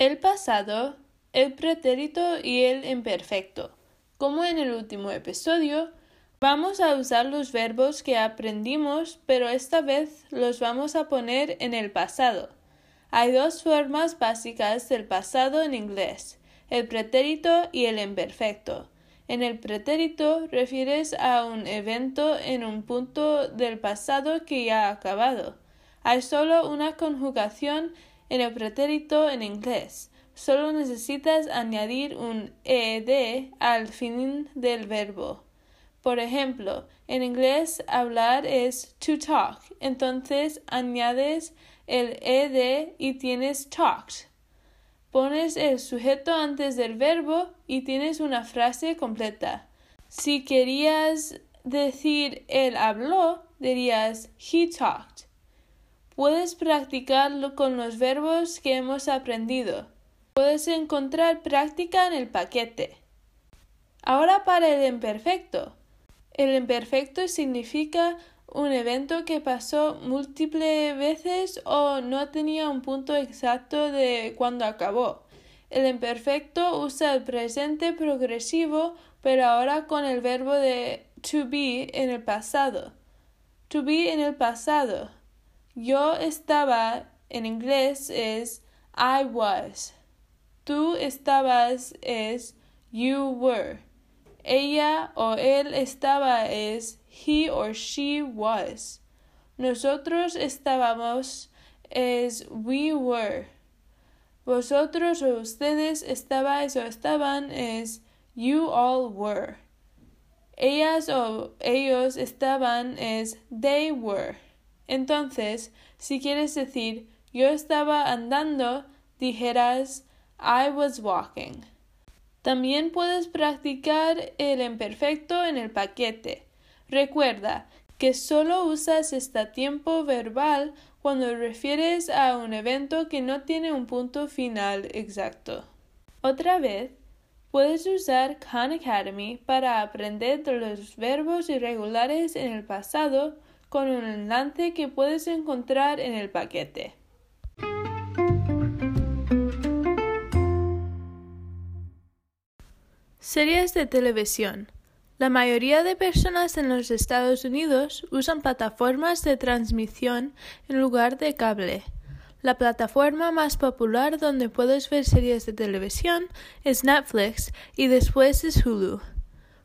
el pasado, el pretérito y el imperfecto. Como en el último episodio, vamos a usar los verbos que aprendimos, pero esta vez los vamos a poner en el pasado. Hay dos formas básicas del pasado en inglés, el pretérito y el imperfecto. En el pretérito refieres a un evento en un punto del pasado que ya ha acabado. Hay solo una conjugación en el pretérito en inglés. Solo necesitas añadir un ed al fin del verbo. Por ejemplo, en inglés hablar es to talk, entonces añades el ed y tienes talked. Pones el sujeto antes del verbo y tienes una frase completa. Si querías decir él habló, dirías he talked. Puedes practicarlo con los verbos que hemos aprendido. Puedes encontrar práctica en el paquete. Ahora para el imperfecto. El imperfecto significa un evento que pasó múltiples veces o no tenía un punto exacto de cuando acabó. El imperfecto usa el presente progresivo, pero ahora con el verbo de to be en el pasado. To be en el pasado. Yo estaba en inglés es I was. Tú estabas es you were. Ella o él estaba es he or she was. Nosotros estábamos es we were. Vosotros o ustedes estabais o estaban es you all were. Ellas o ellos estaban es they were. Entonces, si quieres decir yo estaba andando, dijeras I was walking. También puedes practicar el imperfecto en el paquete. Recuerda que solo usas este tiempo verbal cuando refieres a un evento que no tiene un punto final exacto. Otra vez, puedes usar Khan Academy para aprender los verbos irregulares en el pasado con un enlace que puedes encontrar en el paquete. Series de televisión. La mayoría de personas en los Estados Unidos usan plataformas de transmisión en lugar de cable. La plataforma más popular donde puedes ver series de televisión es Netflix y después es Hulu.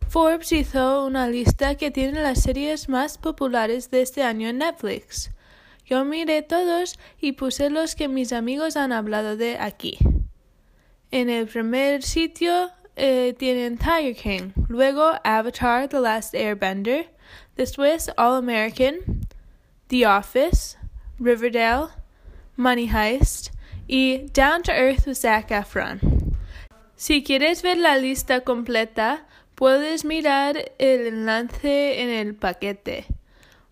Forbes hizo una lista que tiene las series más populares de este año en Netflix. Yo miré todos y puse los que mis amigos han hablado de aquí. En el primer sitio eh, tienen Tiger King, luego Avatar The Last Airbender, después All American, The Office, Riverdale, Money Heist y Down to Earth with Zac Efron. Si quieres ver la lista completa, Puedes mirar el enlace en el paquete.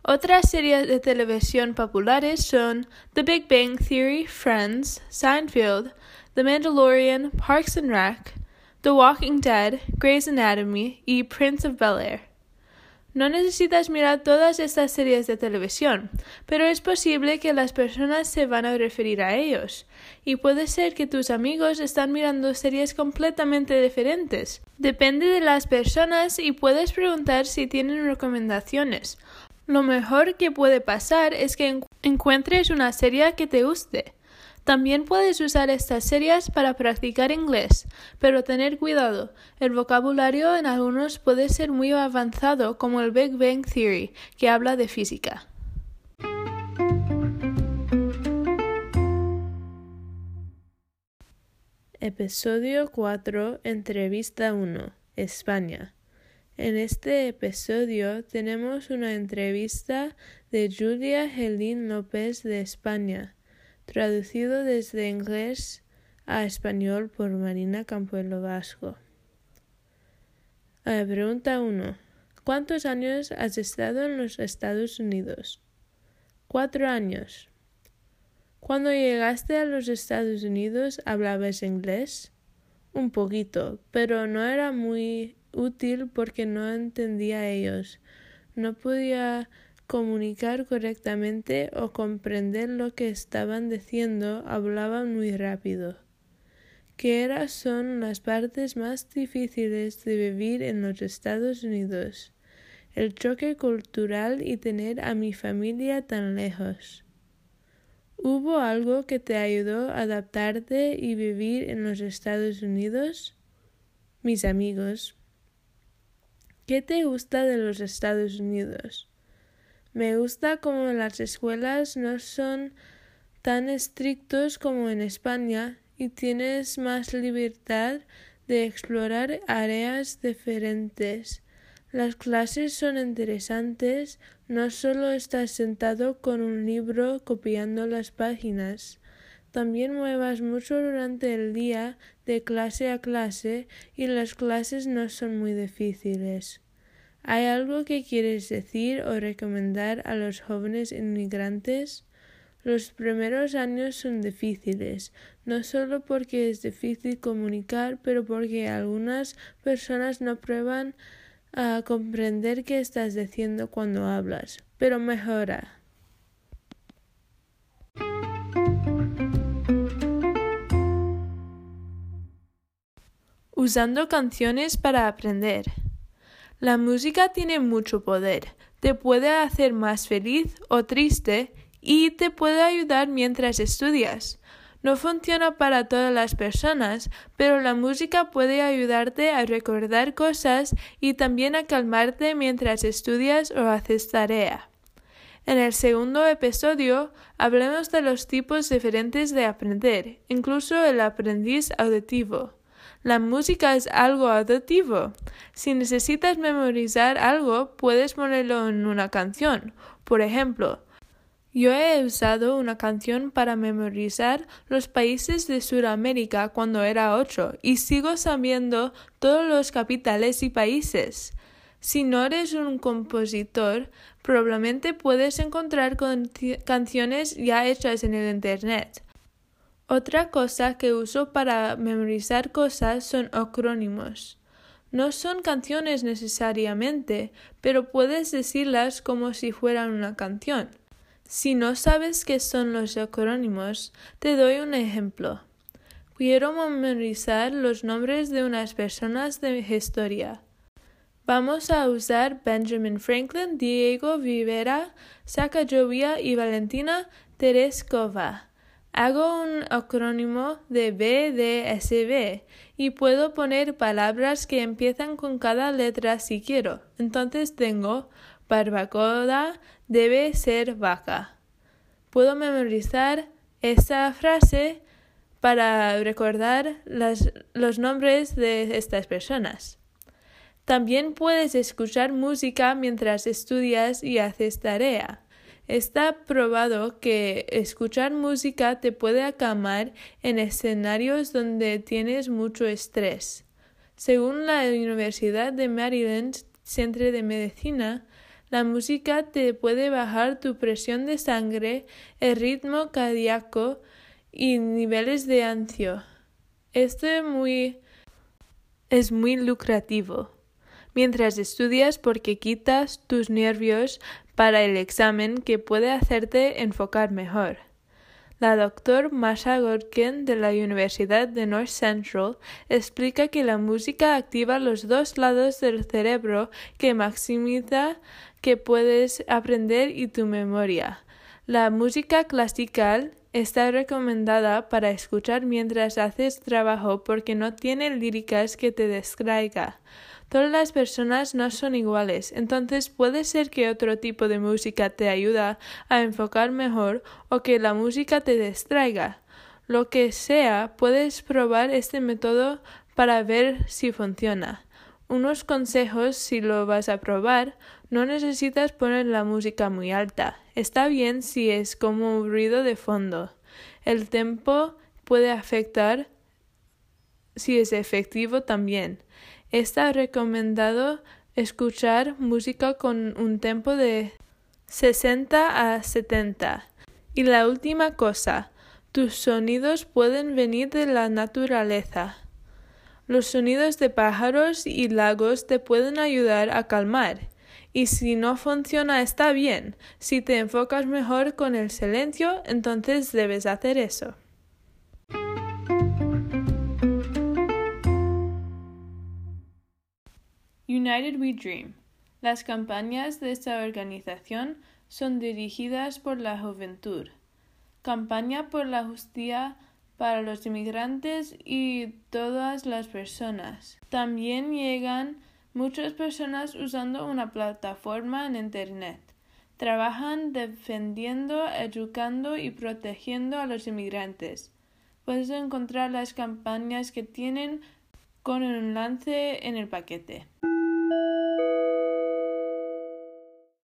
Otras series de televisión populares son The Big Bang Theory, Friends, Seinfeld, The Mandalorian, Parks and Rec, The Walking Dead, Grey's Anatomy y Prince of Bel Air. No necesitas mirar todas estas series de televisión, pero es posible que las personas se van a referir a ellos, y puede ser que tus amigos están mirando series completamente diferentes. Depende de las personas y puedes preguntar si tienen recomendaciones. Lo mejor que puede pasar es que encuentres una serie que te guste. También puedes usar estas series para practicar inglés, pero tener cuidado, el vocabulario en algunos puede ser muy avanzado como el Big Bang Theory, que habla de física. Episodio 4, Entrevista 1, España. En este episodio tenemos una entrevista de Julia Gelín López de España traducido desde inglés a español por Marina Campuelo Vasco. pregunta 1. ¿Cuántos años has estado en los Estados Unidos? Cuatro años. Cuando llegaste a los Estados Unidos, ¿hablabas inglés? Un poquito, pero no era muy útil porque no entendía ellos. No podía comunicar correctamente o comprender lo que estaban diciendo, hablaban muy rápido. ¿Qué son las partes más difíciles de vivir en los Estados Unidos? El choque cultural y tener a mi familia tan lejos. ¿Hubo algo que te ayudó a adaptarte y vivir en los Estados Unidos? Mis amigos. ¿Qué te gusta de los Estados Unidos? Me gusta como las escuelas no son tan estrictos como en España y tienes más libertad de explorar áreas diferentes. Las clases son interesantes, no solo estás sentado con un libro copiando las páginas. También muevas mucho durante el día de clase a clase y las clases no son muy difíciles. ¿Hay algo que quieres decir o recomendar a los jóvenes inmigrantes? Los primeros años son difíciles, no solo porque es difícil comunicar, pero porque algunas personas no prueban a comprender qué estás diciendo cuando hablas, pero mejora. Usando canciones para aprender. La música tiene mucho poder. Te puede hacer más feliz o triste y te puede ayudar mientras estudias. No funciona para todas las personas, pero la música puede ayudarte a recordar cosas y también a calmarte mientras estudias o haces tarea. En el segundo episodio hablemos de los tipos diferentes de aprender, incluso el aprendiz auditivo. La música es algo auditivo. Si necesitas memorizar algo, puedes ponerlo en una canción. Por ejemplo, yo he usado una canción para memorizar los países de Sudamérica cuando era ocho y sigo sabiendo todos los capitales y países. Si no eres un compositor, probablemente puedes encontrar canciones ya hechas en el Internet. Otra cosa que uso para memorizar cosas son acrónimos. No son canciones necesariamente, pero puedes decirlas como si fueran una canción. Si no sabes qué son los acrónimos, te doy un ejemplo. Quiero memorizar los nombres de unas personas de historia. Vamos a usar Benjamin Franklin, Diego Rivera, Sacagawea y Valentina Tereskova. Hago un acrónimo de BDSB y puedo poner palabras que empiezan con cada letra si quiero. Entonces tengo barbacoa debe ser vaca. Puedo memorizar esa frase para recordar los nombres de estas personas. También puedes escuchar música mientras estudias y haces tarea. Está probado que escuchar música te puede acalmar en escenarios donde tienes mucho estrés. Según la Universidad de Maryland Centro de Medicina, la música te puede bajar tu presión de sangre, el ritmo cardíaco y niveles de ansio. Esto es muy, es muy lucrativo. Mientras estudias porque quitas tus nervios para el examen que puede hacerte enfocar mejor. La doctora Masha Gorkin de la Universidad de North Central explica que la música activa los dos lados del cerebro que maximiza que puedes aprender y tu memoria. La música clásica está recomendada para escuchar mientras haces trabajo porque no tiene líricas que te distraiga. Todas las personas no son iguales, entonces puede ser que otro tipo de música te ayuda a enfocar mejor o que la música te distraiga. Lo que sea, puedes probar este método para ver si funciona. Unos consejos si lo vas a probar, no necesitas poner la música muy alta. Está bien si es como un ruido de fondo. El tempo puede afectar si es efectivo también. Está recomendado escuchar música con un tempo de 60 a 70. Y la última cosa, tus sonidos pueden venir de la naturaleza. Los sonidos de pájaros y lagos te pueden ayudar a calmar. Y si no funciona está bien. Si te enfocas mejor con el silencio, entonces debes hacer eso. United We Dream. Las campañas de esta organización son dirigidas por la juventud. Campaña por la justicia para los inmigrantes y todas las personas. También llegan muchas personas usando una plataforma en Internet. Trabajan defendiendo, educando y protegiendo a los inmigrantes. Puedes encontrar las campañas que tienen con un enlace en el paquete.